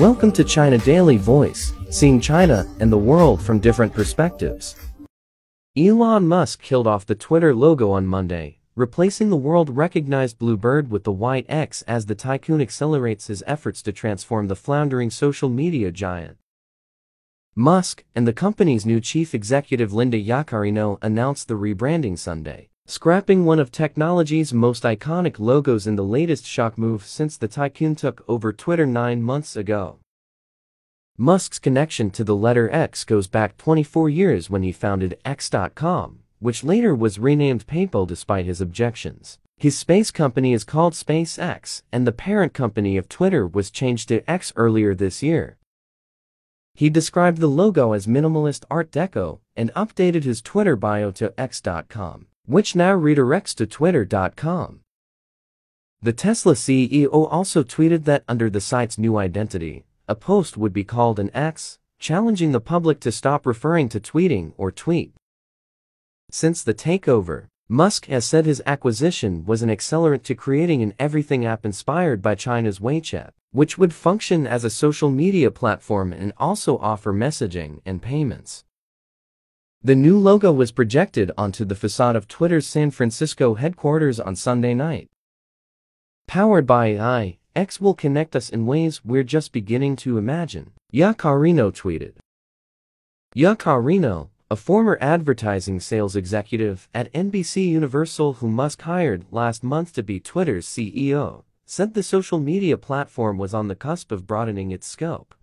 Welcome to China Daily Voice, seeing China and the world from different perspectives. Elon Musk killed off the Twitter logo on Monday, replacing the world-recognized blue bird with the white X as the tycoon accelerates his efforts to transform the floundering social media giant. Musk and the company's new chief executive Linda Yaccarino announced the rebranding Sunday scrapping one of technology's most iconic logos in the latest shock move since the tycoon took over Twitter nine months ago. Musk's connection to the letter X goes back 24 years when he founded X.com, which later was renamed PayPal despite his objections. His space company is called SpaceX, and the parent company of Twitter was changed to X earlier this year. He described the logo as minimalist Art Deco and updated his Twitter bio to X.com which now redirects to twitter.com. The Tesla CEO also tweeted that under the site's new identity, a post would be called an X, challenging the public to stop referring to tweeting or tweet. Since the takeover, Musk has said his acquisition was an accelerant to creating an everything app inspired by China's WeChat, which would function as a social media platform and also offer messaging and payments. The new logo was projected onto the facade of Twitter's San Francisco headquarters on Sunday night. Powered by AI, X will connect us in ways we're just beginning to imagine, Yaccarino tweeted. Yaccarino, a former advertising sales executive at NBC Universal who Musk hired last month to be Twitter's CEO, said the social media platform was on the cusp of broadening its scope.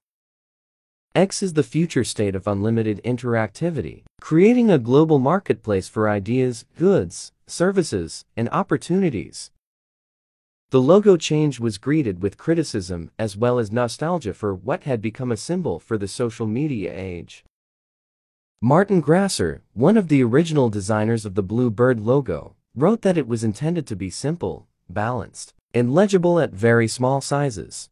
X is the future state of unlimited interactivity, creating a global marketplace for ideas, goods, services, and opportunities. The logo change was greeted with criticism as well as nostalgia for what had become a symbol for the social media age. Martin Grasser, one of the original designers of the Blue Bird logo, wrote that it was intended to be simple, balanced, and legible at very small sizes.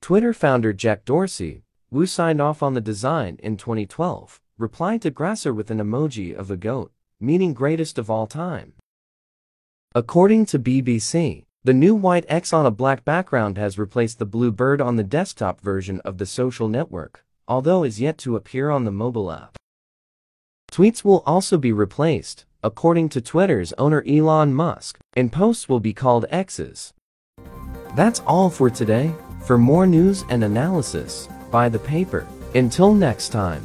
Twitter founder Jack Dorsey, who signed off on the design in 2012, replied to Grasser with an emoji of a goat, meaning greatest of all time. According to BBC, the new white X on a black background has replaced the blue bird on the desktop version of the social network, although is yet to appear on the mobile app. Tweets will also be replaced, according to Twitter's owner Elon Musk, and posts will be called X's. That's all for today. For more news and analysis, buy the paper. Until next time.